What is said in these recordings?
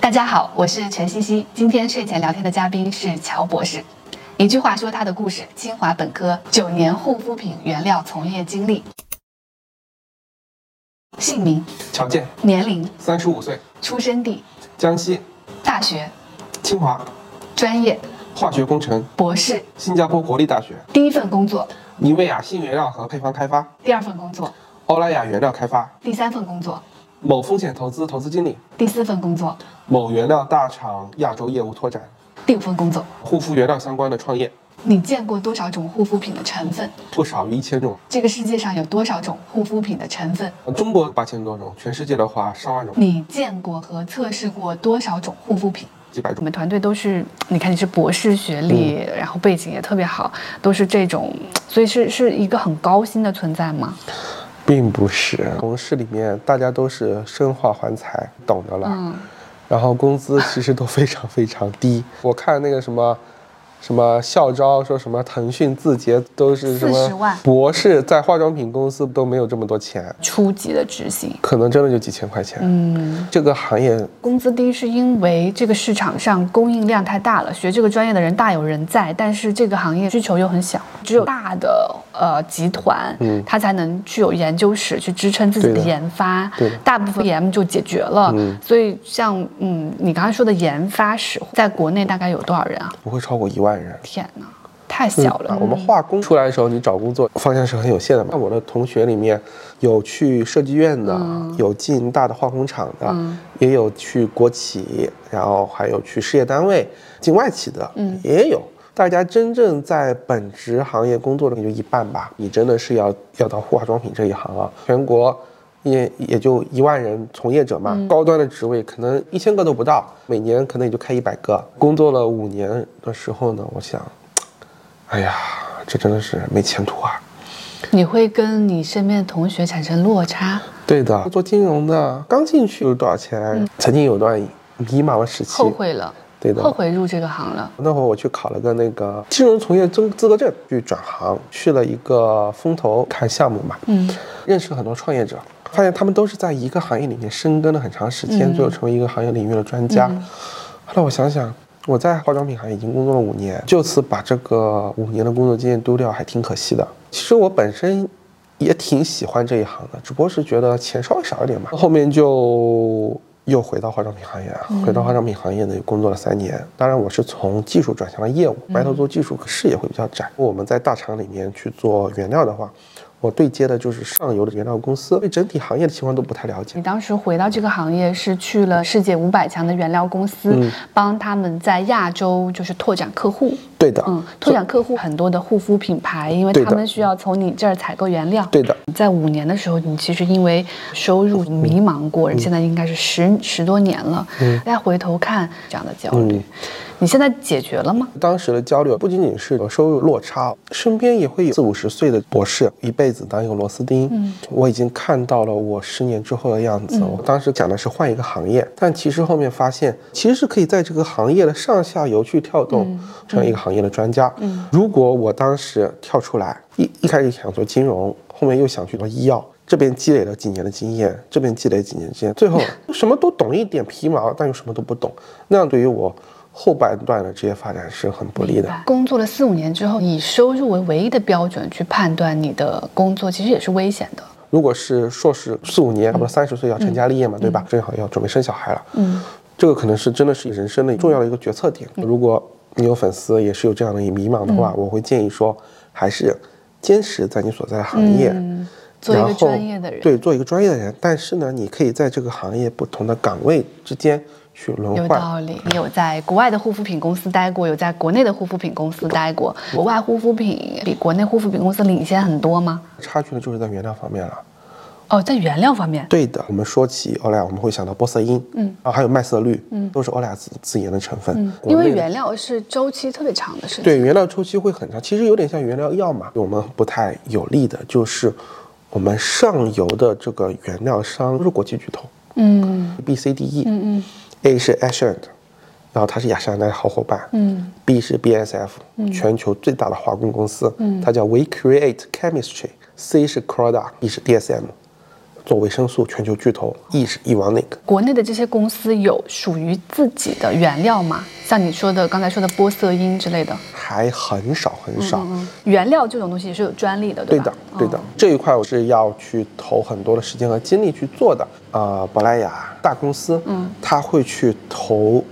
大家好，我是陈茜茜。今天睡前聊天的嘉宾是乔博士。一句话说他的故事：清华本科九年护肤品原料从业经历。姓名、乔健，年龄、三十五岁，出生地、江西，大学、清华，专业、化学工程，博士、新加坡国立大学，第一份工作、妮维雅新原料和配方开发，第二份工作、欧莱雅原料开发，第三份工作、某风险投资投资经理，第四份工作、某原料大厂亚洲业务拓展，第五份工作。护肤原料相关的创业，你见过多少种护肤品的成分？不少于一千种，这个世界上有多少种护肤品的成分？中国八千多种，全世界的话上万种，你见过和测试过多少种护肤品？几百种。我们团队都是，你看你是博士学历，然后背景也特别好，都是这种，所以是是一个很高薪的存在吗？并不是，同事里面大家都是生化环材，懂得了。嗯，然后工资其实都非常非常低。我看那个什么，什么校招说什么腾讯、字节都是什40么万博士，在化妆品公司都没有这么多钱，初级的执行。可能真的就几千块钱。嗯，这个行业工资低是因为这个市场上供应量太大了，学这个专业的人大有人在，但是这个行业需求又很小，只有大的呃集团，嗯它才能具有研究室去支撑自己的研发，对的大部分 EM 就解决了。嗯所以像嗯你刚才说的研发室，在国内大概有多少人啊？不会超过一万人。天哪，太小了。啊我们化工出来的时候，你找工作方向是很有限的嘛。那我的同学里面有去设计院的，有进大的化工厂的，嗯也有去国企，然后还有去事业单位、进外企的，嗯也有。大家真正在本职行业工作的也就一半吧。你真的是要要到化妆品这一行啊，全国也也就一万人从业者嘛，高端的职位可能一千个都不到，每年可能也就开一百个。工作了五年的时候呢，我想，哎呀，这真的是没前途啊！你会跟你身边的同学产生落差，对的，做金融的刚进去有多少钱？曾经有段迷茫的时期，后悔了，对的后悔入这个行了。那会儿我去考了个那个金融从业资资格证，去转行，去了一个风投看项目嘛，嗯，认识了很多创业者，发现他们都是在一个行业里面深耕了很长时间，嗯最后成为一个行业领域的专家。后来我想想，我在化妆品行业已经工作了五年，就此把这个五年的工作经验丢掉，还挺可惜的。其实我本身也挺喜欢这一行的，只不过是觉得钱稍微少一点嘛。后面就又回到化妆品行业，回到化妆品行业呢，工作了三年。当然，我是从技术转向了业务，埋头做技术，视野会比较窄。我们在大厂里面去做原料的话，我对接的就是上游的原料公司，对整体行业的情况都不太了解你。当时回到这个行业是去了世界五百强的原料公司，嗯帮他们在亚洲就是拓展客户。对的，嗯，拓展客户很多的护肤品牌，因为他们需要从你这儿采购原料。对的，在五年的时候，你其实因为收入迷茫过，嗯现在应该是十十多年了。嗯，再回头看这样的焦虑，嗯你现在解决了吗？当时的焦虑不仅仅是收入落差，身边也会有四五十岁的博士，一辈子当一个螺丝钉。嗯，我已经看到了我十年之后的样子。我当时讲的是换一个行业，但其实后面发现，其实是可以在这个行业的上下游去跳动，成为一个行业的专家。嗯，如果我当时跳出来，一一开始想做金融，后面又想去做医药。这边积累了几年的经验，这边积累几年经验，最后 什么都懂一点皮毛，但又什么都不懂，那样对于我后半段的职业发展是很不利的。工作了四五年之后，以收入为唯一的标准去判断你的工作，其实也是危险的。如果是硕士四五年，差不多三十岁要成家立业嘛，对吧？正好要准备生小孩了，嗯，这个可能是真的是人生的重要的一个决策点。如果你有粉丝也是有这样的迷茫的话，我会建议说，还是坚持在你所在的行业。嗯做一个专业的人，对，做一个专业的人，但是呢，你可以在这个行业不同的岗位之间去轮有。道理。你有在国外的护肤品公司待过，有在国内的护肤品公司待过。国外护肤品比国内护肤品公司领先很多吗？差距呢，就是在原料方面了。哦，在原料方面，对的，我们说起欧莱雅，我们会想到玻色因，嗯，啊，还有麦色绿，嗯，都是欧莱雅自自研的成分。因为原料是周期特别长的事情。对原料周期会很长，其实有点像原料药嘛。我们不太有利的就是我们上游的这个原料商都是国际巨头嗯，B、C、D、E，嗯嗯 A 是 Ashland，然后它是雅诗兰黛的好伙伴，嗯，B 是 BASF，、全球最大的化工公司，它叫 We Create Chemistry，C 是 Croda，E 是 DSM，做维生素，全球巨头，亿是亿万那个。国内的这些公司有属于自己的原料吗？像你说的刚才说的玻色因之类的，还很少很少。原料这种东西是有专利的，对吧？对的，对的。这一块我是要去投很多的时间和精力去做的。呃，珀莱雅大公司，嗯，他会去投。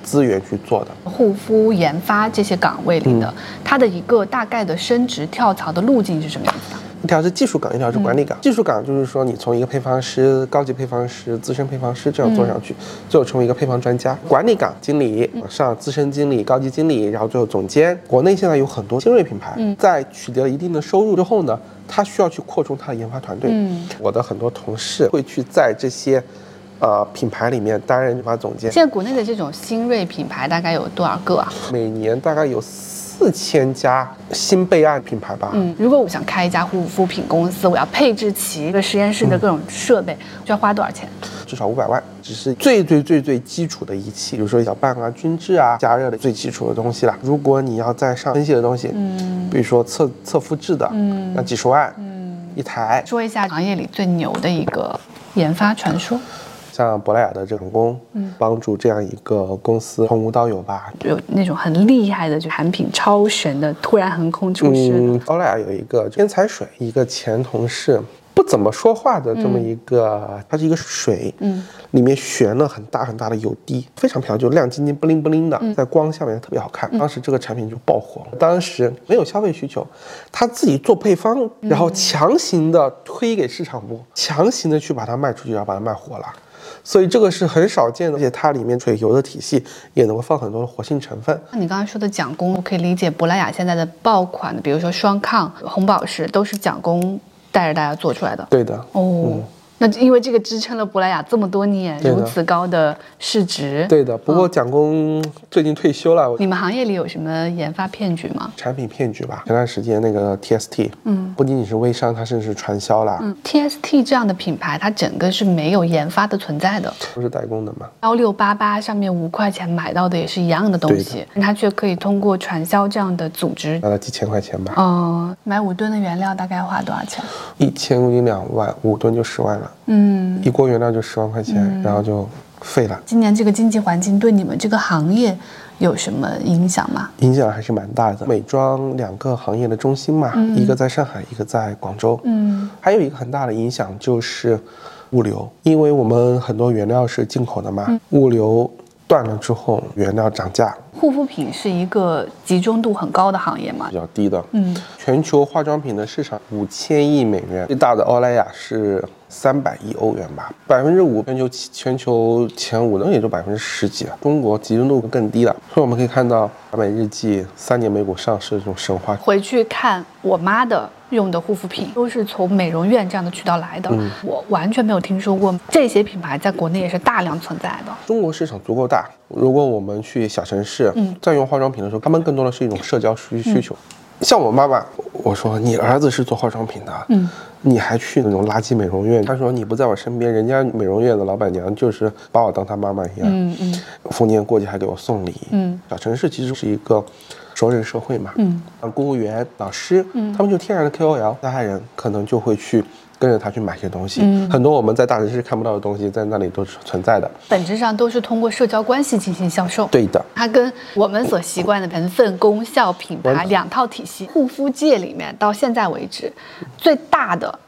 资源去做的护肤研发这些岗位里的，它的一个大概的升职跳槽的路径是什么样子的？一条是技术岗，一条是管理岗。技术岗就是说，你从一个配方师、高级配方师、资深配方师这样做上去，最后成为一个配方专家。管理岗经理往上，资深经理、高级经理，然后最后总监。国内现在有很多新锐品牌，在取得了一定的收入之后呢，他需要去扩充他的研发团队。我的很多同事会去在这些。呃，品牌里面担任研发总监。现在国内的这种新锐品牌大概有多少个啊？每年大概有四千家新备案品牌吧。嗯，如果我想开一家护肤品公司，我要配置齐一个实验室的各种设备，需要花多少钱？至少五百万，只是最最最最基础的仪器，比如说搅拌啊、均质啊、加热的最基础的东西了。如果你要再上分析的东西，嗯，比如说测测肤质的，嗯，那几十万，嗯，一台。说一下行业里最牛的一个研发传说。像珀莱雅的这种工，嗯，帮助这样一个公司从无到有吧，有那种很厉害的就产品超神的，突然横空出世。嗯，珀莱雅有一个天才水，一个前同事不怎么说话的这么一个，它是一个水，嗯，里面悬了很大很大的油滴，非常漂亮，就亮晶晶、不灵不灵的，在光下面特别好看。当时这个产品就爆火，当时没有消费需求，他自己做配方，然后强行的推给市场部，强行的去把它卖出去，然后把它卖火了。所以这个是很少见的，而且它里面水油的体系也能够放很多的活性成分。那你刚才说的蒋公，我可以理解，珀莱雅现在的爆款的，比如说双抗、红宝石，都是蒋公带着大家做出来的。对的。哦。那因为这个支撑了珀莱雅这么多年如此高的市值。对的，不过蒋工最近退休了。你们行业里有什么研发骗局吗？产品骗局吧。前段时间那个 TST，嗯，不仅仅是微商，它甚至是传销了。嗯，TST 这样的品牌，它整个是没有研发的存在的，都是代工的嘛。幺六八八上面五块钱买到的也是一样的东西，它却可以通过传销这样的组织拿到几千块钱吧。嗯，买五吨的原料大概花多少钱？一千公斤两万，五吨就十万了。嗯，一锅原料就十万块钱，然后就废了。今年这个经济环境对你们这个行业有什么影响吗？影响还是蛮大的。美妆两个行业的中心嘛，一个在上海，一个在广州。嗯，还有一个很大的影响就是物流，因为我们很多原料是进口的嘛，物流。断了之后，原料涨价。护肤品是一个集中度很高的行业嘛？比较低的。嗯，全球化妆品的市场五千亿美元，最大的欧莱雅是三百亿欧元吧，百分之五，全球全球前五的也就百分之十几了。中国集中度更低了，所 以我们可以看到完美日记三年美股上市的这种神话。回去看我妈的。用的护肤品都是从美容院这样的渠道来的，我完全没有听说过这些品牌在国内也是大量存在的。中国市场足够大，如果我们去小城市，嗯，在用化妆品的时候，他们更多的是一种社交需需求。像我妈妈，我说你儿子是做化妆品的，嗯，你还去那种垃圾美容院？她说你不在我身边，人家美容院的老板娘就是把我当她妈妈一样，嗯嗯，逢年过节还给我送礼，嗯，小城市其实是一个。熟人社会嘛，嗯，公务员、老师，嗯，他们就天然的 KOL，其他人可能就会去跟着他去买些东西，嗯，很多我们在大城市看不到的东西，在那里都是存在的。本质上都是通过社交关系进行销售。对的，它跟我们所习惯的成分、功效、品牌两套体系。护肤界里面到现在为止，最大的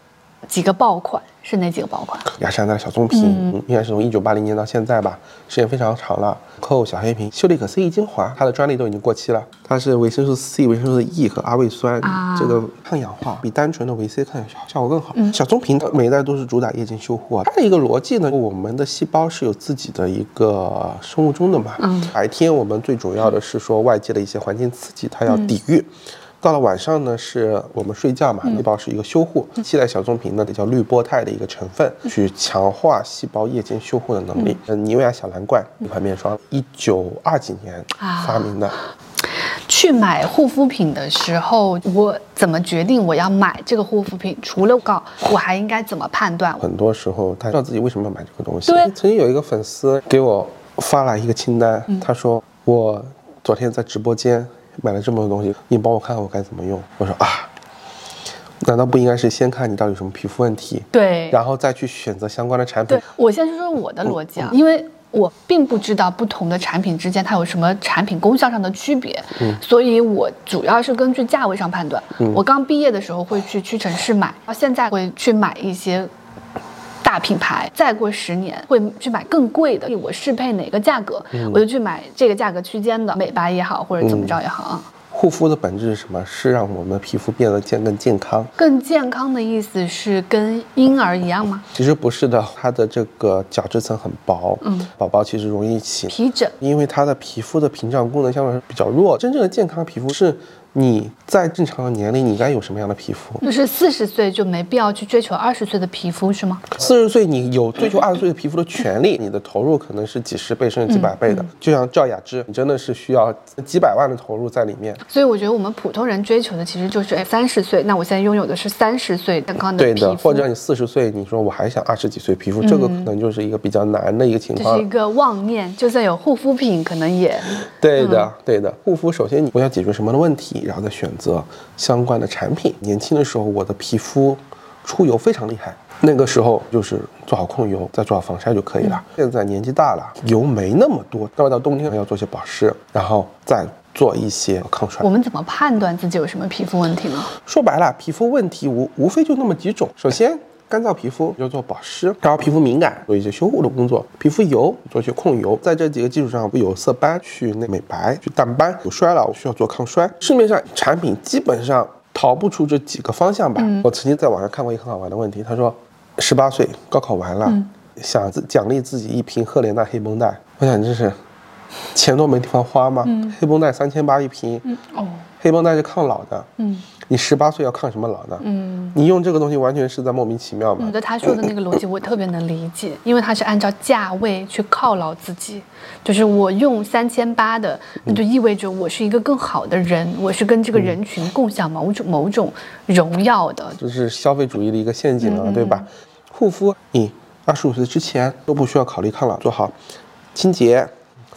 几个爆款。是哪几个爆款？雅诗兰黛小棕瓶，应该是从一九八零年到现在吧，时间非常长了。扣小黑瓶，秀丽可 C E 精华，它的专利都已经过期了。它是维生素 C、维生素 E 和阿魏酸，这个抗氧化比单纯的维 C 抗氧化效果更好。小棕瓶每一代都是主打夜间修护啊。它的一个逻辑呢，我们的细胞是有自己的一个生物钟的嘛。白天我们最主要的是说外界的一些环境刺激，它要抵御。到了晚上呢，是我们睡觉嘛，细胞是一个修护。期待小棕瓶呢，得叫滤波肽的一个成分，去强化细胞夜间修护的能力。嗯，妮维雅小蓝罐一款面霜，一九二几年发明的。去买护肤品的时候，我怎么决定我要买这个护肤品？除了告，我还应该怎么判断？很多时候他知道自己为什么要买这个东西。对，曾经有一个粉丝给我发来一个清单，他说我昨天在直播间。买了这么多东西，你帮我看看我该怎么用。我说啊，难道不应该是先看你到底有什么皮肤问题，对，然后再去选择相关的产品对？我先说说我的逻辑啊，因为我并不知道不同的产品之间它有什么产品功效上的区别，嗯，所以我主要是根据价位上判断。我刚毕业的时候会去屈臣氏买，到现在会去买一些大品牌，再过十年会去买更贵的，我适配哪个价格，我就去买这个价格区间的美白也好，或者怎么着也好啊。护肤的本质是什么？是让我们皮肤变得健更健康。更健康的意思是跟婴儿一样吗？其实不是的，它的这个角质层很薄，嗯，宝宝其实容易起皮疹，因为它的皮肤的屏障功能相对来说比较弱。真正的健康皮肤是。你在正常的年龄，你该有什么样的皮肤？就是四十岁就没必要去追求二十岁的皮肤，是吗？四十岁你有追求二十岁的皮肤的权利，你的投入可能是几十倍甚至几百倍的。就像赵雅芝，你真的是需要几百万的投入在里面。所以我觉得我们普通人追求的其实就是，哎，三十岁，那我现在拥有的是三十岁健康。对的，或者你四十岁，你说我还想二十几岁皮肤，这个可能就是一个比较难的一个情况。这是一个妄念，就算有护肤品，可能也。对的，对的，护肤首先你我要解决什么的问题，然后再选择。相关的产品。年轻的时候，我的皮肤出油非常厉害，那个时候就是做好控油，再做好防晒就可以了。现在年纪大了，油没那么多，到到冬天要做些保湿，然后再做一些抗衰。我们怎么判断自己有什么皮肤问题呢？说白了，皮肤问题无无非就那么几种。首先，干燥皮肤要做保湿，然后皮肤敏感做一些修护的工作，皮肤油做一些控油，在这几个基础上，有色斑去那美白，去淡斑，有衰老需要做抗衰。市面上产品基本上逃不出这几个方向吧。我曾经在网上看过一个很好玩的问题，他说，十八岁高考完了，想自奖励自己一瓶赫莲娜黑绷带，我想这是钱都没地方花吗？黑绷带三千八一瓶，哦，黑绷带是抗老的，嗯。你十八岁要抗什么老呢？嗯，你用这个东西完全是在莫名其妙嘛。我觉得他说的那个逻辑我特别能理解，因为他是按照价位去犒劳自己，就是我用三千八的，那就意味着我是一个更好的人，我是跟这个人群共享某种某种荣耀的。就是消费主义的一个陷阱啊，对吧？护肤，你二十五岁之前都不需要考虑抗老，做好清洁、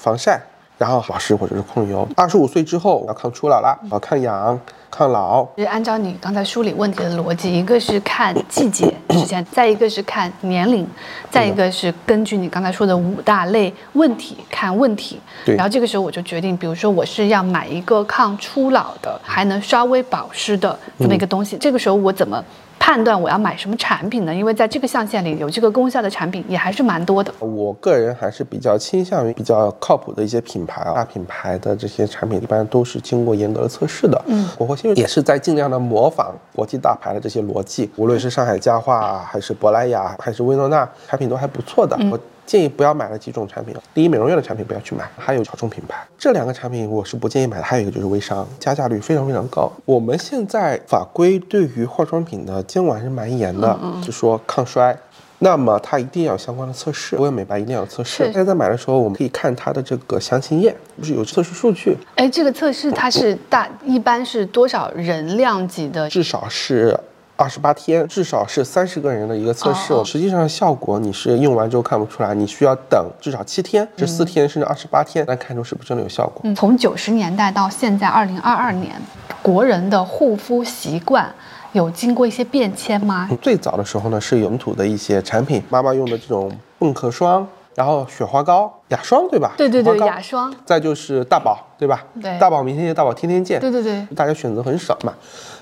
防晒，然后保湿或者是控油。二十五岁之后要抗初老了，要抗氧。抗老，就是按照你刚才梳理问题的逻辑，一个是看季节之前，再一个是看年龄，再一个是根据你刚才说的五大类问题看问题。对。然后这个时候我就决定，比如说我是要买一个抗初老的，还能稍微保湿的这么一个东西。这个时候我怎么？判断我要买什么产品呢？因为在这个象限里有这个功效的产品也还是蛮多的。我个人还是比较倾向于比较靠谱的一些品牌啊，大品牌的这些产品一般都是经过严格的测试的。嗯，国货新锐也是在尽量的模仿国际大牌的这些逻辑，无论是上海家化还是珀莱雅还是薇诺娜，产品都还不错的。我。建议不要买了几种产品。第一，美容院的产品不要去买，还有小众品牌，这两个产品我是不建议买的。还有一个就是微商，加价率非常非常高。我们现在法规对于化妆品的监管是蛮严的，就说抗衰，那么它一定要有相关的测试，不要美白一定要有测试。大家在买的时候，我们可以看它的这个详情页，不是有测试数据？哎，这个测试它是大，一般是多少人量级的？至少是。二十八天，至少是三十个人的一个测试，实际上效果你是用完之后看不出来，你需要等至少七天、十四天甚至二十八天来看出是不是真的有效果。嗯，从九十年代到现在二零二二年，国人的护肤习惯有经过一些变迁吗？最早的时候呢，是本土的一些产品，妈妈用的这种泵壳霜。然后雪花膏、雅霜，对吧？对对对，雅霜。再就是大宝，对吧？对。大宝明天见，大宝天天见。对对对。大家选择很少嘛。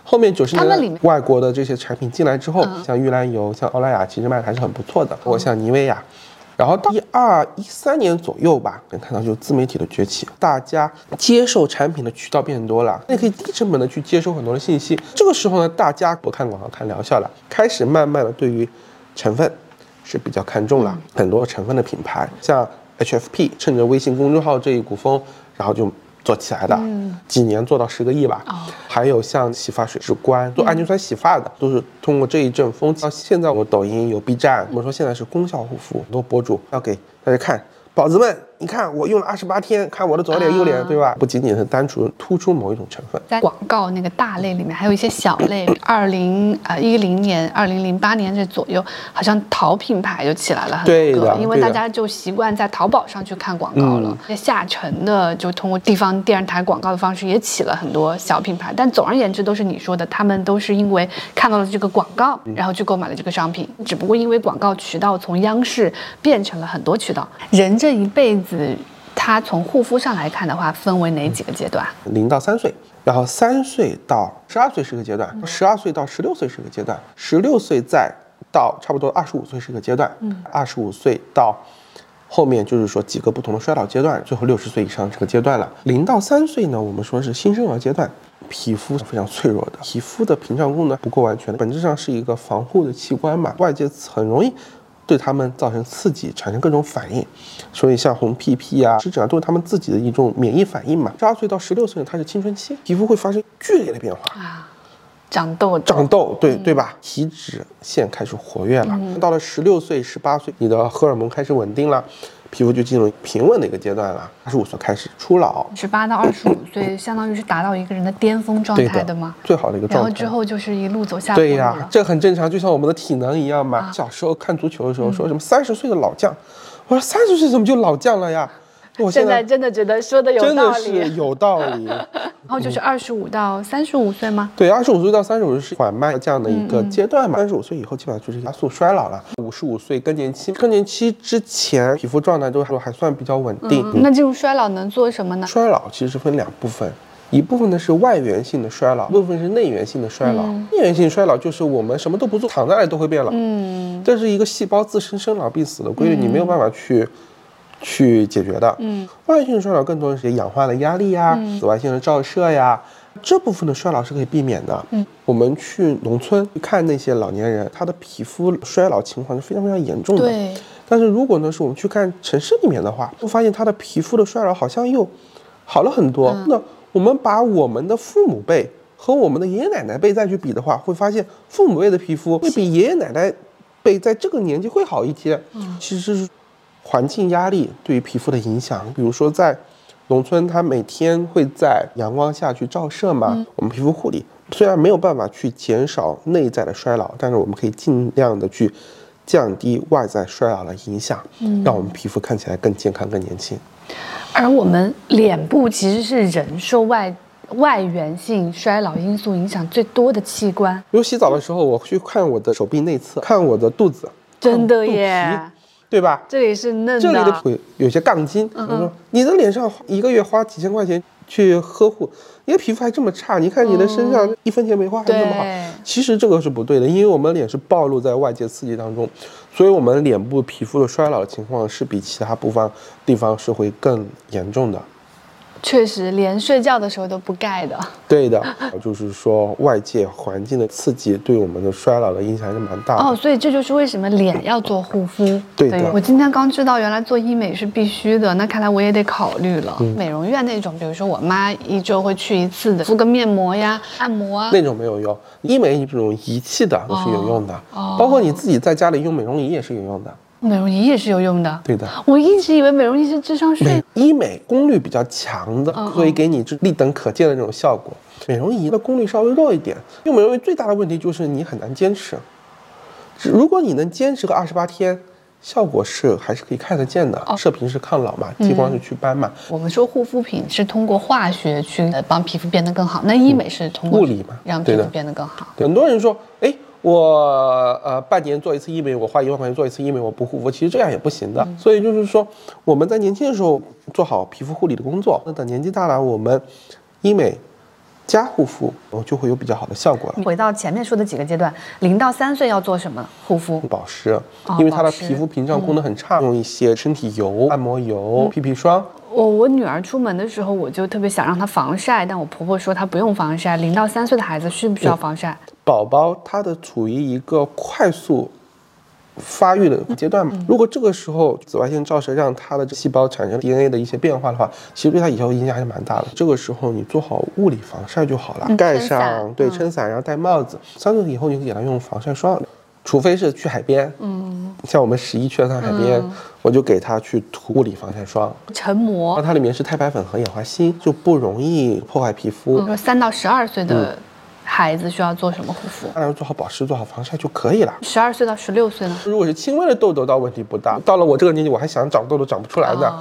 后面九十年代外国的这些产品进来之后，像玉兰油、像欧莱雅，其实卖的还是很不错的。包括像妮维雅。然后到一二一三年左右吧，能看到就自媒体的崛起，大家接受产品的渠道变多了，那可以低成本的去接收很多的信息。这个时候呢，大家不看广告看疗效了，开始慢慢的对于成分。是比较看重了很多成分的品牌，像 HFP，趁着微信公众号这一股风，然后就做起来的，几年做到十个亿吧。还有像洗发水之冠做氨基酸洗发的，都是通过这一阵风。到现在我抖音有 B 站，我们说现在是功效护肤，很多博主要给大家看，宝子们你看我用了二十八天，看我的左脸右脸，对吧？不仅仅是单纯突出某一种成分，在广告那个大类里面，还有一些小类。二零啊一零年、二零零八年这左右，好像淘品牌就起来了很多个，因为大家就习惯在淘宝上去看广告了。那下沉的就通过地方电视台广告的方式也起了很多小品牌。但总而言之，都是你说的，他们都是因为看到了这个广告，然后去购买了这个商品。只不过因为广告渠道从央视变成了很多渠道。人这一辈子。它从护肤上来看的话，分为哪几个阶段？零到三岁，然后三岁到十二岁是个阶段，十二岁到十六岁是个阶段，十六岁再到差不多二十五岁是个阶段，嗯，二十五岁到后面就是说几个不同的衰老阶段，最后六十岁以上这个阶段了。零到三岁呢，我们说是新生儿阶段，皮肤非常脆弱的，皮肤的屏障功能不够完全，本质上是一个防护的器官嘛，外界很容易。对他们造成刺激，产生各种反应，所以像红屁屁啊、湿疹啊，都是他们自己的一种免疫反应嘛。十二岁到十六岁，它是青春期，皮肤会发生剧烈的变化啊，长痘，长痘，对对吧？皮脂腺开始活跃了。到了十六岁、十八岁，你的荷尔蒙开始稳定了。皮肤就进入平稳的一个阶段了，二十五岁开始初老，十八到二十五岁，相当于是达到一个人的巅峰状态的吗？最好的一个状态。然后之后就是一路走下坡对呀，这很正常，就像我们的体能一样嘛。小时候看足球的时候，说什么三十岁的老将，我说三十岁怎么就老将了呀？我现在真的觉得说的有道理，真的是有道理。然后就是二十五到三十五岁吗？对，二十五岁到三十五岁是缓慢这样的一个阶段嘛。三十五岁以后基本上就是加速衰老了。五十五岁更年期，更年期之前皮肤状态都还还算比较稳定。那进入衰老能做什么呢？衰老其实分两部分，一部分呢是外源性的衰老，一部分是内源性的衰老。内源性衰老就是我们什么都不做，躺在那里都会变老。嗯，这是一个细胞自身生老病死的规律，你没有办法去。去解决的，嗯，外源性衰老更多的是氧化的压力呀，紫外线的照射呀，这部分的衰老是可以避免的。嗯，我们去农村看那些老年人，他的皮肤衰老情况是非常非常严重的。对，但是如果呢是我们去看城市里面的话，会发现他的皮肤的衰老好像又好了很多。那我们把我们的父母辈和我们的爷爷奶奶辈再去比的话，会发现父母辈的皮肤会比爷爷奶奶辈在这个年纪会好一些。嗯，其实是。环境压力对于皮肤的影响，比如说在农村，它每天会在阳光下去照射嘛。我们皮肤护理虽然没有办法去减少内在的衰老，但是我们可以尽量的去降低外在衰老的影响，嗯让我们皮肤看起来更健康、更年轻。而我们脸部其实是人受外外源性衰老因素影响最多的器官。比如洗澡的时候，我去看我的手臂内侧，看我的肚子，真的耶。对吧？这里是嫩的，这里的腿有些杠精。嗯说，你的脸上一个月花几千块钱去呵护，你的皮肤还这么差？你看你的身上一分钱没花还那么好，其实这个是不对的，因为我们脸是暴露在外界刺激当中，所以我们脸部皮肤的衰老情况是比其他部分地方是会更严重的。确实，连睡觉的时候都不盖的。对的，就是说外界环境的刺激对我们的衰老的影响还是蛮大的。哦，所以这就是为什么脸要做护肤。对的。我今天刚知道，原来做医美是必须的，那看来我也得考虑了。美容院那种，比如说我妈一周会去一次的，敷个面膜呀、按摩啊，那种没有用。医美这种仪器的都是有用的，包括你自己在家里用美容仪也是有用的。美容仪也是有用的，对的。我一直以为美容仪是智商税。医美功率比较强的，可以给你这立等可见的这种效果。美容仪的功率稍微弱一点。用美容仪最大的问题就是你很难坚持。如果你能坚持个二十八天，效果是还是可以看得见的。射频是抗老嘛，激光是祛斑嘛。我们说护肤品是通过化学去帮皮肤变得更好，那医美是通过物理嘛，让皮肤变得更好。很多人说，哎。我呃半年做一次医美，我花一万块钱做一次医美，我不护肤，其实这样也不行的。所以就是说，我们在年轻的时候做好皮肤护理的工作，那等年纪大了，我们医美加护肤，我就会有比较好的效果了。回到前面说的几个阶段，零到三岁要做什么护肤？保湿，因为她的皮肤屏障功能很差，用一些身体油、按摩油、屁屁霜。我我女儿出门的时候，我就特别想让她防晒，但我婆婆说她不用防晒。零到三岁的孩子需不需要防晒？宝宝他的处于一个快速发育的阶段嘛，如果这个时候紫外线照射让他的细胞产生 DNA 的一些变化的话，其实对他以后影响还是蛮大的。这个时候你做好物理防晒就好了，盖上对撑伞，然后戴帽子。三岁以后你可以给他用防晒霜。除非是去海边，嗯，像我们十一去了趟海边，我就给他去涂物理防晒霜，成膜，它里面是太白粉和氧化锌，就不容易破坏皮肤。说三到十二岁的孩子需要做什么护肤？当然做好保湿，做好防晒就可以了。十二岁到十六岁呢？如果是轻微的痘痘，倒问题不大。到了我这个年纪，我还想长痘痘，长不出来的。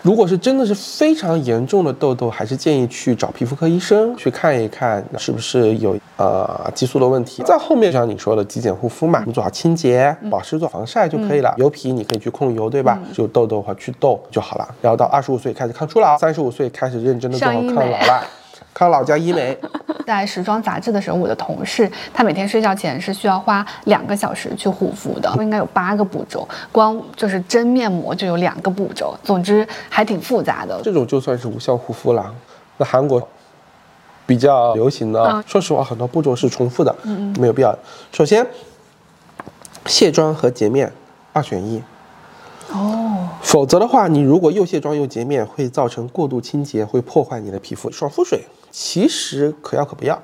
如果是真的是非常严重的痘痘，还是建议去找皮肤科医生去看一看，是不是有呃激素的问题。在后面像你说的极简护肤嘛，你做好清洁、保湿、做防晒就可以了。油皮你可以去控油，对吧？就痘痘和祛痘就好了。然后到二十五岁开始抗初老，三十五岁开始认真的做好抗老了。抗老家医美，在时装杂志的时候，我的同事他每天睡觉前是需要花两个小时去护肤的，应该有八个步骤，光就是真面膜就有两个步骤，总之还挺复杂的。这种就算是无效护肤了。那韩国比较流行的，说实话，很多步骤是重复的，嗯嗯，没有必要。首先，卸妆和洁面二选一。哦，否则的话，你如果又卸妆又洁面，会造成过度清洁，会破坏你的皮肤。爽肤水其实可要可不要。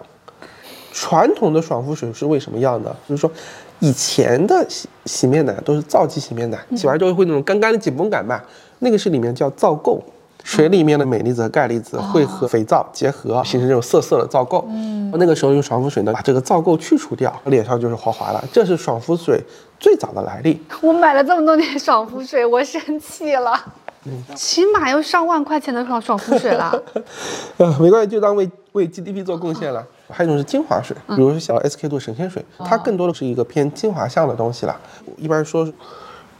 传统的爽肤水是为什么要呢？就是说，以前的洗洗面奶都是皂基洗面奶，洗完之后会那种干干的紧绷感嘛，那个是里面叫皂垢。水里面的镁离子和钙离子会和肥皂结合，形成这种涩涩的皂垢。嗯，那个时候用爽肤水呢，把这个皂垢去除掉，脸上就是滑滑了。这是爽肤水最早的来历。我买了这么多年爽肤水，我生气了。嗯，起码要上万块钱的爽爽肤水了。呃，没关系，就当为为 GDP 做贡献了。还有一种是精华水，比如说小 SK two 神仙水，它更多的是一个偏精华向的东西了。一般说，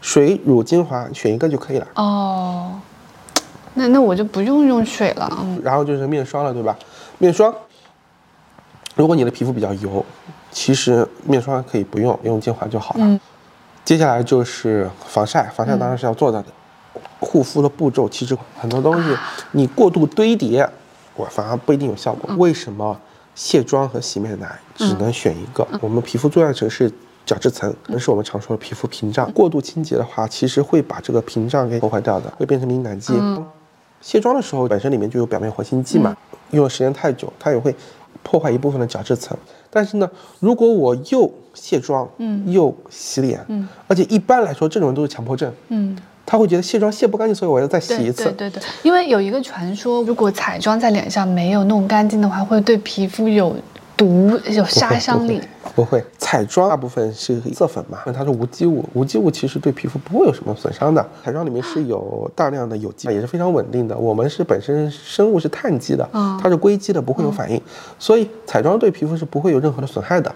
水乳精华选一个就可以了。哦。那那我就不用用水了，然后就是面霜了，对吧？面霜，如果你的皮肤比较油，其实面霜可以不用，用精华就好了。嗯。接下来就是防晒，防晒当然是要做到的。护肤的步骤其实很多东西，你过度堆叠，我反而不一定有效果。为什么卸妆和洗面奶只能选一个？我们皮肤最外层是角质层，那是我们常说的皮肤屏障。过度清洁的话，其实会把这个屏障给破坏掉的，会变成敏感肌。卸妆的时候，本身里面就有表面活性剂嘛，用的时间太久，它也会破坏一部分的角质层。但是呢，如果我又卸妆，嗯，又洗脸，嗯，而且一般来说，这种人都是强迫症，嗯，他会觉得卸妆卸不干净，所以我要再洗一次。对对对，因为有一个传说，如果彩妆在脸上没有弄干净的话，会对皮肤有。毒有杀伤力，不会。彩妆大部分是色粉嘛，那它是无机物，无机物其实对皮肤不会有什么损伤的。彩妆里面是有大量的有机，也是非常稳定的。我们是本身生物是碳基的，它是硅基的，不会有反应，所以彩妆对皮肤是不会有任何的损害的。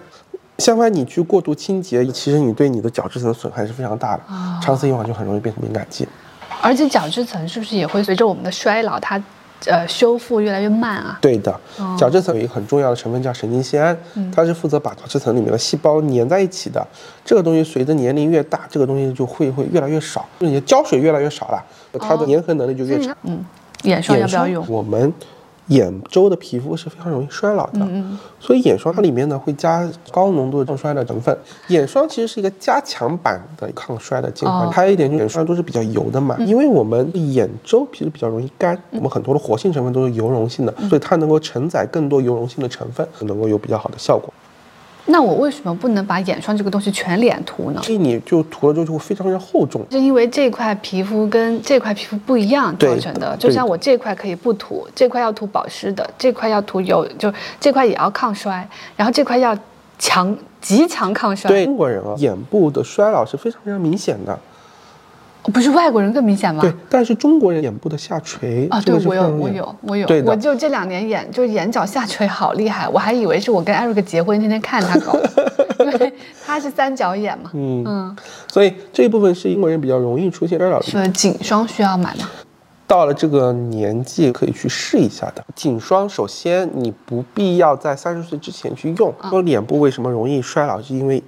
相反，你去过度清洁，其实你对你的角质层的损害是非常大的，长此以往就很容易变成敏感肌。而且角质层是不是也会随着我们的衰老，它？呃，修复越来越慢啊。对的，角质层有一个很重要的成分叫神经酰胺，它是负责把角质层里面的细胞粘在一起的。这个东西随着年龄越大，这个东西就会会越来越少，就是你的胶水越来越少了，它的粘合能力就越差。嗯，眼霜要不要用？我们。眼周的皮肤是非常容易衰老的，所以眼霜它里面呢会加高浓度的抗衰的成分。眼霜其实是一个加强版的抗衰的精华。还有一点就是眼霜都是比较油的嘛，因为我们眼周皮肤比较容易干，我们很多的活性成分都是油溶性的，所以它能够承载更多油溶性的成分，能够有比较好的效果。那我为什么不能把眼霜这个东西全脸涂呢？所以你就涂了之后就会非常非常厚重，是因为这块皮肤跟这块皮肤不一样造成的。就像我这块可以不涂，这块要涂保湿的，这块要涂有，就这块也要抗衰，然后这块要强极强抗衰。对中国人啊，眼部的衰老是非常非常明显的。不是外国人更明显吗？对，但是中国人眼部的下垂啊，对我有，我有，我有，我就这两年眼就眼角下垂好厉害，我还以为是我跟艾瑞克结婚天天看他搞，因为他是三角眼嘛。嗯嗯，所以这一部分是英国人比较容易出现衰老。是颈霜需要买吗？到了这个年纪可以去试一下的。颈霜首先你不必要在三十岁之前去用。说脸部为什么容易衰老，是因为。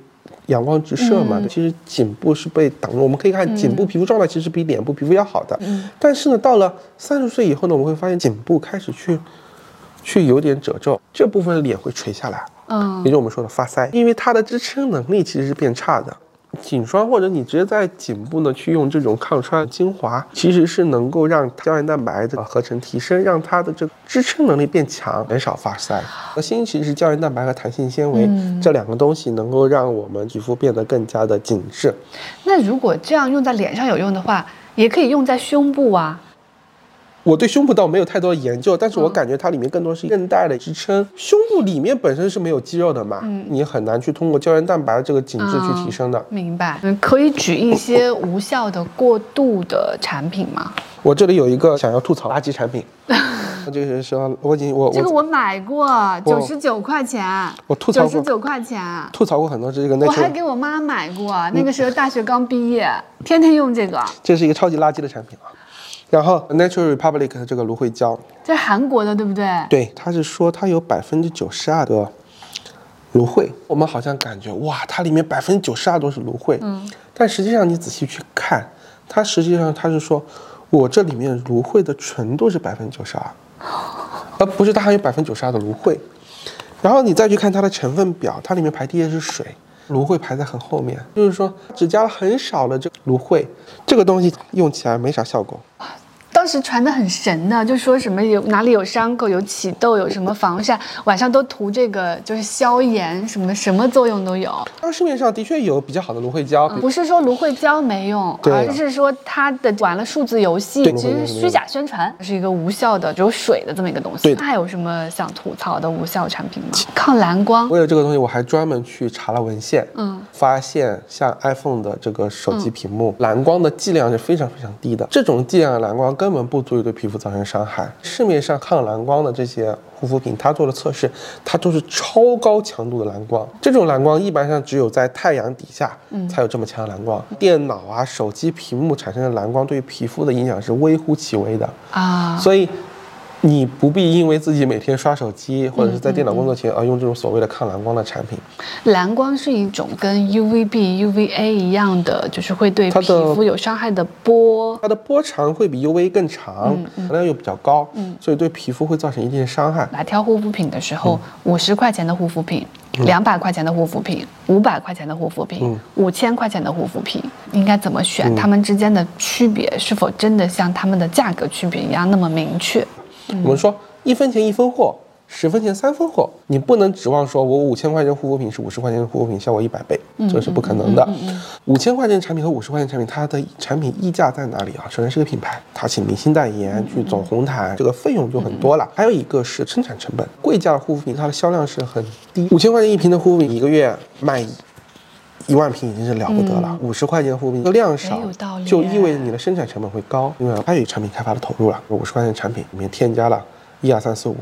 阳光直射嘛，其实颈部是被挡住。我们可以看颈部皮肤状态其实比脸部皮肤要好的。但是呢，到了三十岁以后呢，我们会发现颈部开始去，去有点褶皱，这部分脸会垂下来。嗯，也就是我们说的发腮，因为它的支撑能力其实是变差的。颈霜或者你直接在颈部呢去用这种抗衰精华，其实是能够让胶原蛋白的合成提升，让它的这个支撑能力变强，减少发腮。核心其实是胶原蛋白和弹性纤维这两个东西，能够让我们皮肤变得更加的紧致。那如果这样用在脸上有用的话，也可以用在胸部啊。我对胸部倒没有太多的研究，但是我感觉它里面更多是韧带的支撑。胸部里面本身是没有肌肉的嘛，你很难去通过胶原蛋白这个紧致去提升的。明白。可以举一些无效的过度的产品吗？我这里有一个想要吐槽垃圾产品，就是说我已经我这个我买过，九十九块钱，我吐槽九十九块钱，吐槽过很多这个。我还给我妈买过，那个时候大学刚毕业，天天用这个。这是一个超级垃圾的产品啊。然后，Natural Republic 的这个芦荟胶，这是韩国的，对不对？对，他是说它有百分之九十二的芦荟。我们好像感觉哇，它里面百分之九十二都是芦荟。嗯。但实际上你仔细去看，它实际上它是说，我这里面芦荟的纯度是百分之九十二，而不是它含有百分之九十二的芦荟。然后你再去看它的成分表，它里面排第一是水，芦荟排在很后面，就是说只加了很少的这芦荟。这个东西用起来没啥效果。当时传的很神的，就说什么有哪里有伤口、有起痘、有什么防晒，晚上都涂这个，就是消炎什么的，什么作用都有。当市面上的确有比较好的芦荟胶，不是说芦荟胶没用，而是说它的玩了数字游戏，其实虚假宣传，是一个无效的、只有水的这么一个东西。那还有什么想吐槽的无效产品吗？抗蓝光。为了这个东西，我还专门去查了文献，嗯，发现像 iPhone 的这个手机屏幕，蓝光的剂量是非常非常低的，这种剂量的蓝光根本不足以对皮肤造成伤害。市面上抗蓝光的这些护肤品，它做的测试，它都是超高强度的蓝光。这种蓝光一般上只有在太阳底下才有这么强的蓝光。电脑啊、手机屏幕产生的蓝光对皮肤的影响是微乎其微的啊，所以。你不必因为自己每天刷手机或者是在电脑工作前而用这种所谓的抗蓝光的产品。蓝光是一种跟 UVB、UVA 一样的，就是会对皮肤有伤害的波。它的波长会比 UV 更长，含量又比较高，所以对皮肤会造成一定的伤害。来挑护肤品的时候，五十块钱的护肤品，两百块钱的护肤品，五百块钱的护肤品，五千块钱的护肤品，应该怎么选？它们之间的区别是否真的像它们的价格区别一样那么明确？我们说一分钱一分货，十分钱三分货，你不能指望说我五千块钱护肤品是五十块钱的护肤品效果一百倍，这是不可能的。五千块钱产品和五十块钱产品，它的产品溢价在哪里啊？首先是个品牌，它请明星代言去走红毯，这个费用就很多了。还有一个是生产成本，贵价的护肤品它的销量是很低，五千块钱一瓶的护肤品一个月卖。一万瓶已经是了不得了，五十块钱的护肤品量少，就意味着你的生产成本会高，因为它有产品开发的投入了。五十块钱产品里面添加了一二三四五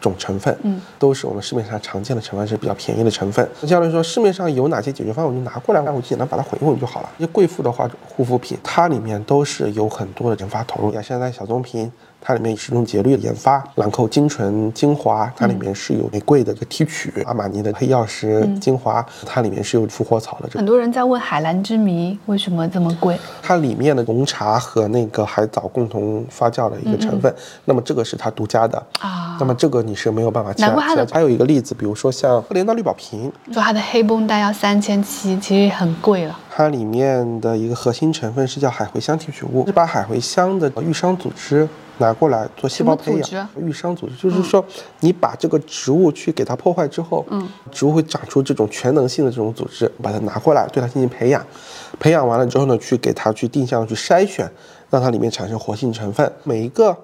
种成分，嗯，都是我们市面上常见的成分，是比较便宜的成分。那相当于说，市面上有哪些解决方案，我就拿过来，我简单把它混一混就好了。一些贵妇的话，护肤品它里面都是有很多的研发投入，像现在小棕瓶。它里面是用节律的研发，兰蔻精纯精华，它里面是有玫瑰的这个提取，阿玛尼的黑曜石精华，它里面是有复活草的。很多人在问海蓝之谜为什么这么贵？它里面的红茶和那个海藻共同发酵的一个成分，那么这个是它独家的啊。那么这个你是没有办法。难怪它的还有一个例子，比如说像赫莲娜绿宝瓶，说它的黑绷带要三千七，其实很贵了。它里面的一个核心成分是叫海茴香提取物，是把海茴香的愈伤组织。拿过来做细胞培养，愈伤组织就是说，你把这个植物去给它破坏之后，嗯，植物会长出这种全能性的这种组织，把它拿过来对它进行培养，培养完了之后呢，去给它去定向去筛选，让它里面产生活性成分。每一个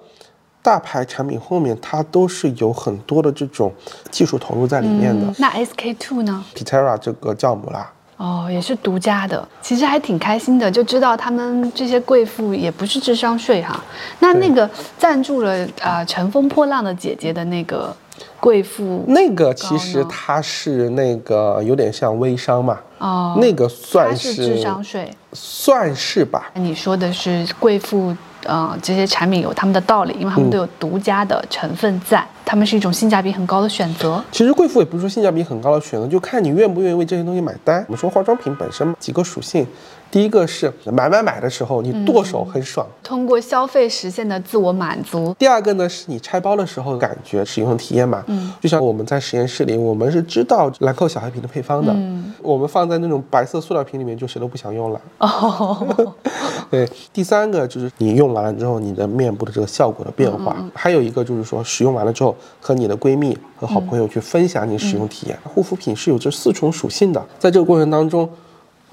大牌产品后面它都是有很多的这种技术投入在里面的。那 SK two 呢？Pitera 这个酵母啦。哦，也是独家的，其实还挺开心的，就知道他们这些贵妇也不是智商税哈。那那个赞助了啊乘风破浪的姐姐的那个贵妇，那个其实它是那个有点像微商嘛，哦，那个算是智商税，算是吧。你说的是贵妇。呃，这些产品有他们的道理，因为他们都有独家的成分在，他们是一种性价比很高的选择。其实贵妇也不是说性价比很高的选择，就看你愿不愿意为这些东西买单。我们说化妆品本身几个属性。第一个是买买买的时候，你剁手很爽，通过消费实现的自我满足。第二个呢，是你拆包的时候感觉使用体验嘛，嗯，就像我们在实验室里，我们是知道兰蔻小黑瓶的配方的，嗯，我们放在那种白色塑料瓶里面，就谁都不想用了。哦，对。第三个就是你用完了之后，你的面部的这个效果的变化。还有一个就是说，使用完了之后，和你的闺蜜和好朋友去分享你使用体验。护肤品是有这四重属性的，在这个过程当中。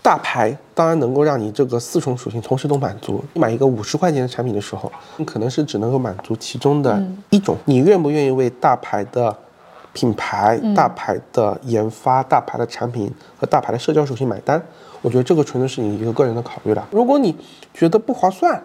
大牌当然能够让你这个四重属性同时都满足。你买一个五十块钱的产品的时候，你可能是只能够满足其中的一种。你愿不愿意为大牌的品牌、大牌的研发、大牌的产品和大牌的社交属性买单？我觉得这个纯粹是你一个个人的考虑了。如果你觉得不划算，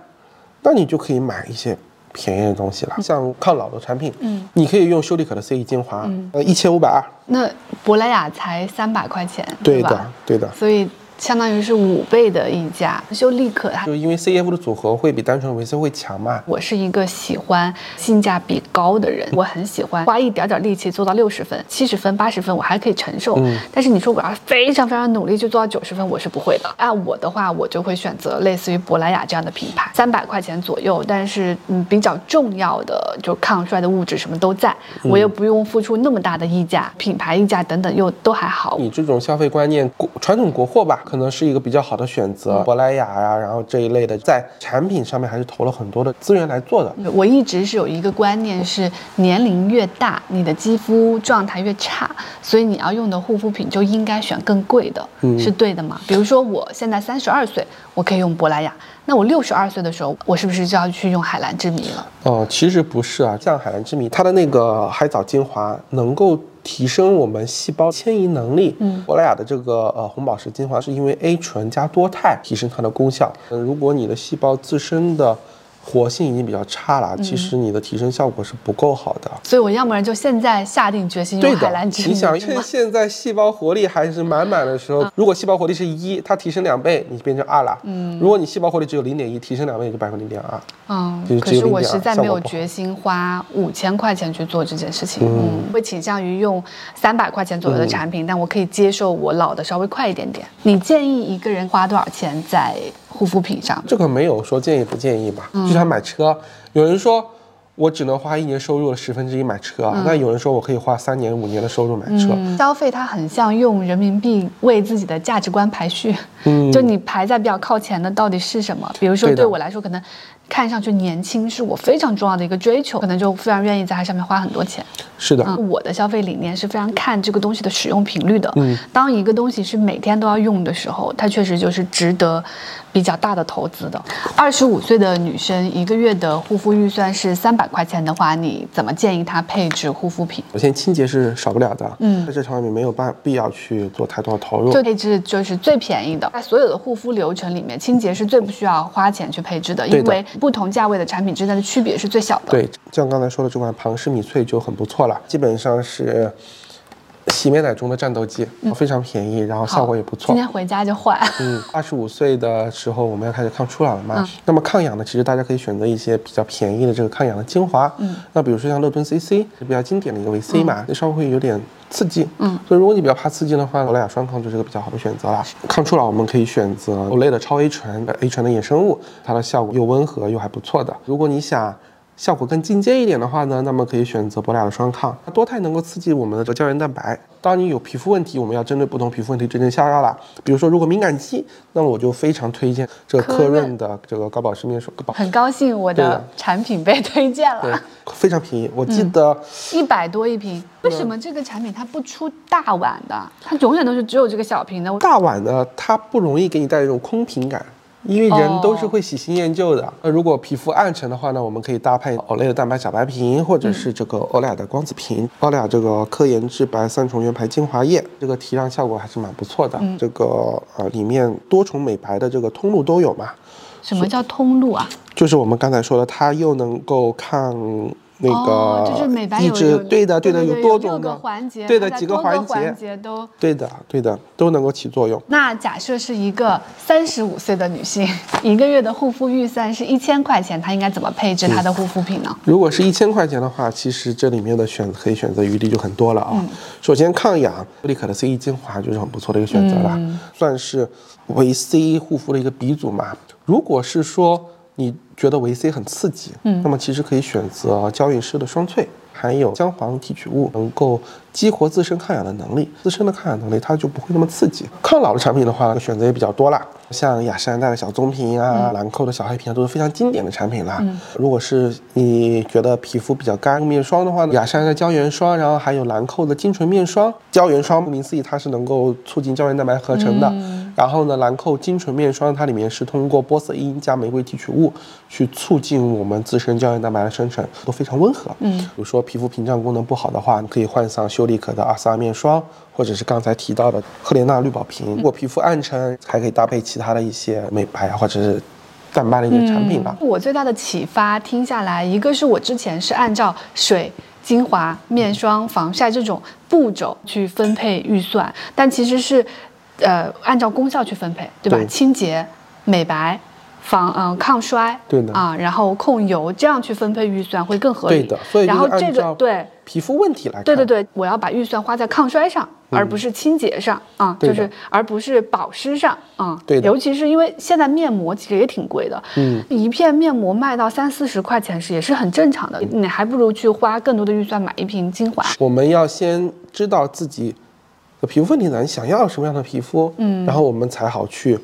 那你就可以买一些便宜的东西了，像抗老的产品。嗯，你可以用修丽可的 C E 精华，呃，一千五百二。那珀莱雅才三百块钱，对的，对的。所以。相当于是五倍的溢价，就立刻它就因为 C F 的组合会比单纯维 C 会强嘛。我是一个喜欢性价比高的人，我很喜欢花一点点力气做到六十分、七十分、八十分，我还可以承受。嗯。但是你说我要非常非常努力去做到九十分，我是不会的。按我的话，我就会选择类似于珀莱雅这样的品牌，三百块钱左右，但是嗯比较重要的就抗衰的物质什么都在，我又不用付出那么大的溢价，品牌溢价等等又都还好。你这种消费观念，国传统国货吧。可能是一个比较好的选择，珀莱雅呀，然后这一类的，在产品上面还是投了很多的资源来做的。我一直是有一个观念，是年龄越大，你的肌肤状态越差，所以你要用的护肤品就应该选更贵的，是对的吗？比如说我现在三十二岁，我可以用珀莱雅，那我六十二岁的时候，我是不是就要去用海蓝之谜了？哦，其实不是啊，像海蓝之谜，它的那个海藻精华能够。提升我们细胞迁移能力。嗯，珀莱雅的这个呃红宝石精华是因为 A 醇加多肽提升它的功效。嗯，如果你的细胞自身的活性已经比较差了，其实你的提升效果是不够好的。所以我要不然就现在下定决心用海蓝之谜。你想趁现在细胞活力还是满满的时候，如果细胞活力是一，它提升两倍，你变成二了。嗯，如果你细胞活力只有零点一，提升两倍也就百分之零点二。嗯，可是我实在没有决心花五千块钱去做这件事情。嗯，会倾向于用三百块钱左右的产品，但我可以接受我老的稍微快一点点。你建议一个人花多少钱在？护肤品上，这个没有说建议不建议吧？就像买车，有人说我只能花一年收入的十分之一买车，那有人说我可以花三年五年的收入买车。消费它很像用人民币为自己的价值观排序，嗯，就你排在比较靠前的到底是什么？比如说对我来说，可能看上去年轻是我非常重要的一个追求，可能就非常愿意在它上面花很多钱。是的，我的消费理念是非常看这个东西的使用频率的。嗯，当一个东西是每天都要用的时候，它确实就是值得。比较大的投资的，二十五岁的女生一个月的护肤预算是三百块钱的话，你怎么建议她配置护肤品？首先清洁是少不了的，嗯，在这方面没有办必要去做太多的投入。就配置就是最便宜的，在所有的护肤流程里面，清洁是最不需要花钱去配置的，因为不同价位的产品之间的区别是最小的。对，像刚才说的这款庞氏米萃就很不错了，基本上是。洗面奶中的战斗机，非常便宜，然后效果也不错。今天回家就换。嗯，二十五岁的时候我们要开始抗初老了嘛？那么抗氧呢，其实大家可以选择一些比较便宜的这个抗氧的精华。嗯，那比如说像乐敦 CC 是比较经典的一个维 C 嘛，那稍微会有点刺激。嗯，所以如果你比较怕刺激的话，欧莱雅双抗就是个比较好的选择啦。抗初老我们可以选择 Olay 的超 A 醇，A 醇的衍生物，它的效果又温和又还不错的。如果你想。效果更进阶一点的话呢，那么可以选择珀莱雅的双抗，多肽能够刺激我们的这个胶原蛋白。当你有皮肤问题，我们要针对不同皮肤问题对症下药了。比如说，如果敏感肌，那么我就非常推荐这个科润的这个高保湿面霜。很高兴我的产品被推荐了，对，非常便宜，我记得一百多一瓶。为什么这个产品它不出大碗的？它永远都是只有这个小瓶的。大碗的它不容易给你带来这种空瓶感。因为人都是会喜新厌旧的。那如果皮肤暗沉的话呢，我们可以搭配欧莱的蛋白小白瓶，或者是这个欧莱雅的光子瓶。欧莱雅这个科颜智白三重原牌精华液，这个提亮效果还是蛮不错的。这个呃里面多重美白的这个通路都有嘛？什么叫通路啊？就是我们刚才说的，它又能够抗。那个就是美白有对的对的有多种的环节，对的几个环节都对的对的都能够起作用。那假设是一个三十五岁的女性，一个月的护肤预算是一千块钱，她应该怎么配置她的护肤品呢？如果是一千块钱的话，其实这里面的选可以选择余地就很多了啊。首先抗氧，丽可的 C E 精华就是很不错的一个选择了，算是维 C 护肤的一个鼻祖嘛。如果是说你。觉得维 C 很刺激，嗯，那么其实可以选择娇韵诗的双萃，含有姜黄提取物，能够激活自身抗氧的能力。自身的抗氧能力，它就不会那么刺激。抗老的产品的话，选择也比较多啦，像雅诗兰黛的小棕瓶啊，兰蔻的小黑瓶啊，都是非常经典的产品啦。如果是你觉得皮肤比较干，面霜的话，雅诗兰黛胶原霜，然后还有兰蔻的精纯面霜。胶原霜顾名思义，它是能够促进胶原蛋白合成的。然后呢，兰蔻精纯面霜，它里面是通过玻色因加玫瑰提取物去促进我们自身胶原蛋白的生成，都非常温和。嗯，比如说皮肤屏障功能不好的话，你可以换上修丽可的阿斯尔面霜，或者是刚才提到的赫莲娜绿宝瓶。如果皮肤暗沉，还可以搭配其他的一些美白或者是淡斑的一些产品吧。我最大的启发，听下来，一个是我之前是按照水、精华、面霜、防晒这种步骤去分配预算，但其实是。呃，按照功效去分配，对吧？清洁、美白、防嗯抗衰，对的啊，然后控油，这样去分配预算会更合理。对的，所以然后这个对皮肤问题来看，对对对，我要把预算花在抗衰上，而不是清洁上啊，就是而不是保湿上啊。对的，尤其是因为现在面膜其实也挺贵的，嗯，一片面膜卖到三四十块钱是也是很正常的，你还不如去花更多的预算买一瓶精华。我们要先知道自己。皮肤问题呢？你想要什么样的皮肤？嗯，然后我们才好去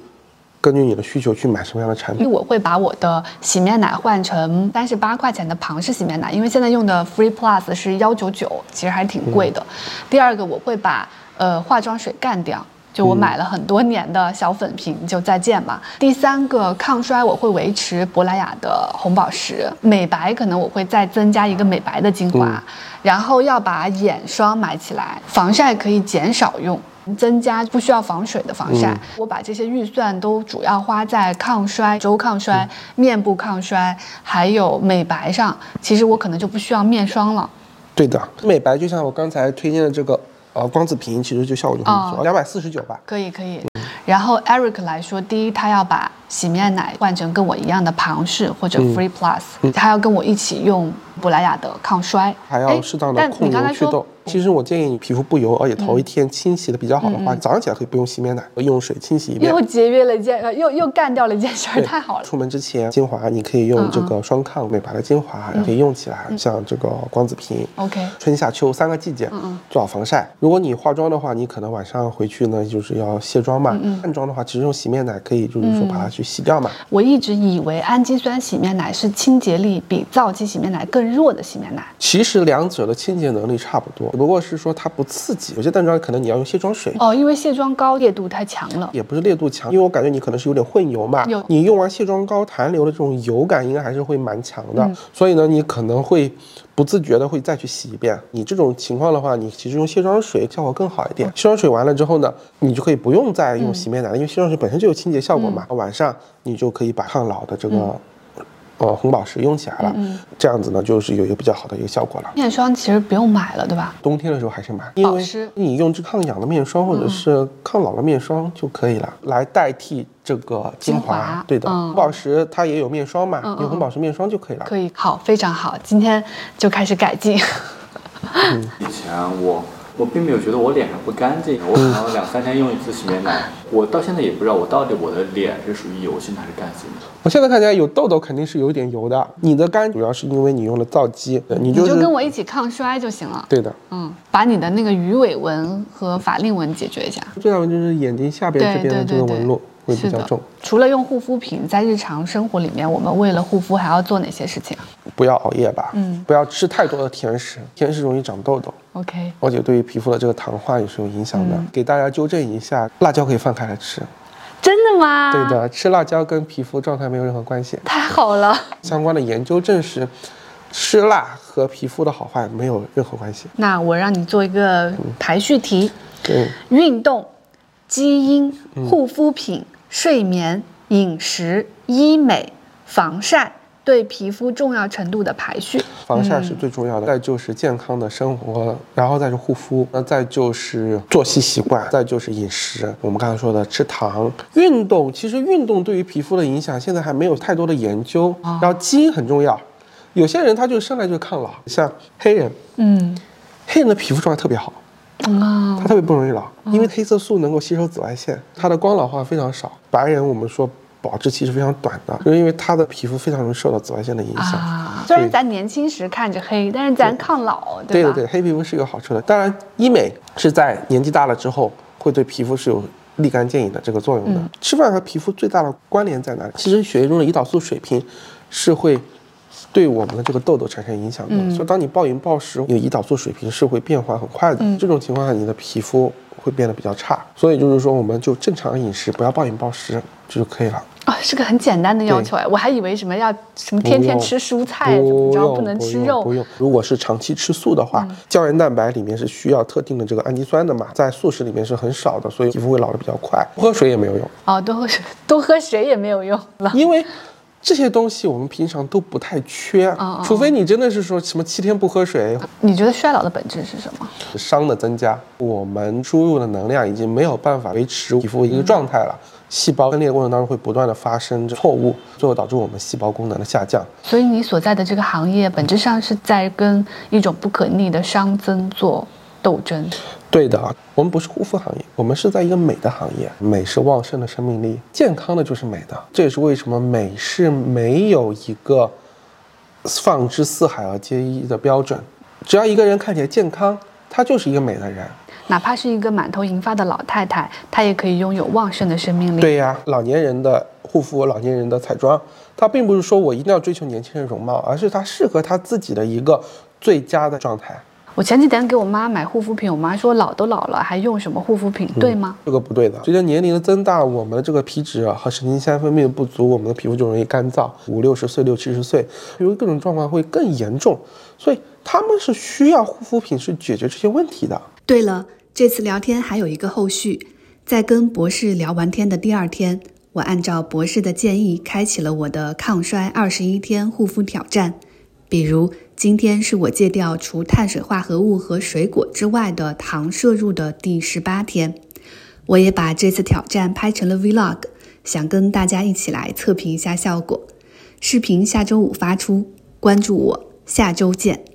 根据你的需求去买什么样的产品。我会把我的洗面奶换成三十八块钱的庞氏洗面奶，因为现在用的 Free Plus 是幺九九，其实还挺贵的。第二个，我会把呃化妆水干掉，就我买了很多年的小粉瓶就再见吧。第三个，抗衰我会维持珀莱雅的红宝石，美白可能我会再增加一个美白的精华。然后要把眼霜买起来，防晒可以减少用，增加不需要防水的防晒。我把这些预算都主要花在抗衰、周抗衰、面部抗衰，还有美白上。其实我可能就不需要面霜了。对的，美白就像我刚才推荐的这个呃光子瓶，其实就效果就很不错，两百四十九吧。可以可以。然后 Eric 来说，第一他要把洗面奶换成跟我一样的旁氏或者 Free Plus，他要跟我一起用珀莱雅的抗衰，还要适当的控油祛痘。其实我建议你皮肤不油，而且头一天清洗的比较好的话，早上起来可以不用洗面奶，用水清洗一遍。又节约了一件，又又干掉了一件事儿，太好了。出门之前精华你可以用这个双抗美白的精华，可以用起来，像这个光子瓶。OK。春夏秋三个季节，做好防晒。如果你化妆的话，你可能晚上回去呢就是要卸妆嘛。淡妆的话，其实用洗面奶可以，就是说把它去洗掉嘛。我一直以为氨基酸洗面奶是清洁力比皂基洗面奶更弱的洗面奶，其实两者的清洁能力差不多。不过是说它不刺激，有些淡妆可能你要用卸妆水哦，因为卸妆膏烈度太强了，也不是烈度强，因为我感觉你可能是有点混油嘛，有你用完卸妆膏残留的这种油感应该还是会蛮强的，所以呢你可能会不自觉的会再去洗一遍。你这种情况的话，你其实用卸妆水效果更好一点。卸妆水完了之后呢，你就可以不用再用洗面奶了，因为卸妆水本身就有清洁效果嘛。晚上你就可以把抗老的这个。呃，红宝石用起来了，这样子呢，就是有一个比较好的一个效果了。面霜其实不用买了，对吧？冬天的时候还是买，因为你用这抗氧的面霜或者是抗老的面霜就可以了，来代替这个精华。对的，红宝石它也有面霜嘛，用红宝石面霜就可以了。可以，好，非常好，今天就开始改进。以前我。我并没有觉得我脸上不干净，我可能两三天用一次洗面奶，我到现在也不知道我到底我的脸是属于油性还是干性的。我现在看起来有痘痘，肯定是有点油的。你的干主要是因为你用了皂基，你就跟我一起抗衰就行了。对的，嗯，把你的那个鱼尾纹和法令纹解决一下。最要就是眼睛下边这边的这个纹路。会比较重。除了用护肤品，在日常生活里面，我们为了护肤还要做哪些事情？不要熬夜吧，嗯，不要吃太多的甜食，甜食容易长痘痘。OK，而且对于皮肤的这个糖化也是有影响的。给大家纠正一下，辣椒可以放开来吃。真的吗？对的，吃辣椒跟皮肤状态没有任何关系。太好了，相关的研究证实，吃辣和皮肤的好坏没有任何关系。那我让你做一个排序题。对，运动。基因、护肤品、睡眠、饮食、医美、防晒，对皮肤重要程度的排序。防晒是最重要的，再就是健康的生活，然后再是护肤，那再就是作息习惯，再就是饮食。我们刚才说的吃糖、运动，其实运动对于皮肤的影响现在还没有太多的研究。然后基因很重要，有些人他就生来就抗老，像黑人，嗯，黑人的皮肤状态特别好。啊，它特别不容易老，因为黑色素能够吸收紫外线，它的光老化非常少。白人我们说保质期是非常短的，就是因为它的皮肤非常容易受到紫外线的影响。啊，虽然咱年轻时看着黑，但是咱抗老，吧？对对对，黑皮肤是有好处的。当然，医美是在年纪大了之后会对皮肤是有立竿见影的这个作用的。吃饭和皮肤最大的关联在哪里？其实血液中的胰岛素水平是会。对我们的这个痘痘产生影响的，所以当你暴饮暴食，你的胰岛素水平是会变化很快的。这种情况下，你的皮肤会变得比较差。所以就是说，我们就正常饮食，不要暴饮暴食就可以了。啊，是个很简单的要求哎，我还以为什么要什么天天吃蔬菜，怎么着不能吃肉？不用，如果是长期吃素的话，胶原蛋白里面是需要特定的这个氨基酸的嘛，在素食里面是很少的，所以皮肤会老的比较快。不喝水也没有用。哦，多喝水，多喝水也没有用了，因为。这些东西我们平常都不太缺，除非你真的是说什么七天不喝水。你觉得衰老的本质是什么？熵的增加，我们输入的能量已经没有办法维持皮肤一个状态了，细胞分裂过程当中会不断的发生错误，最后导致我们细胞功能的下降。所以你所在的这个行业本质上是在跟一种不可逆的熵增做斗争。对的，我们不是护肤行业，我们是在一个美的行业。美是旺盛的生命力，健康的就是美的。这也是为什么美是没有一个放之四海而皆一的标准。只要一个人看起来健康，他就是一个美的人。哪怕是一个满头银发的老太太，她也可以拥有旺盛的生命力。对呀，老年人的护肤，老年人的彩妆，它并不是说我一定要追求年轻人容貌，而是它适合他自己的一个最佳的状态。我前几天给我妈买护肤品，我妈说老都老了还用什么护肤品，对吗？这个不对的。随着年龄的增大，我们的这个皮脂啊和神经酰胺分泌不足，我们的皮肤就容易干燥。五六十岁、六七十岁，比如各种状况会更严重，所以他们是需要护肤品去解决这些问题的。对了，这次聊天还有一个后续，在跟博士聊完天的第二天，我按照博士的建议，开启了我的抗衰二十一天护肤挑战，比如。今天是我戒掉除碳水化合物和水果之外的糖摄入的第十八天，我也把这次挑战拍成了 vlog，想跟大家一起来测评一下效果。视频下周五发出，关注我，下周见。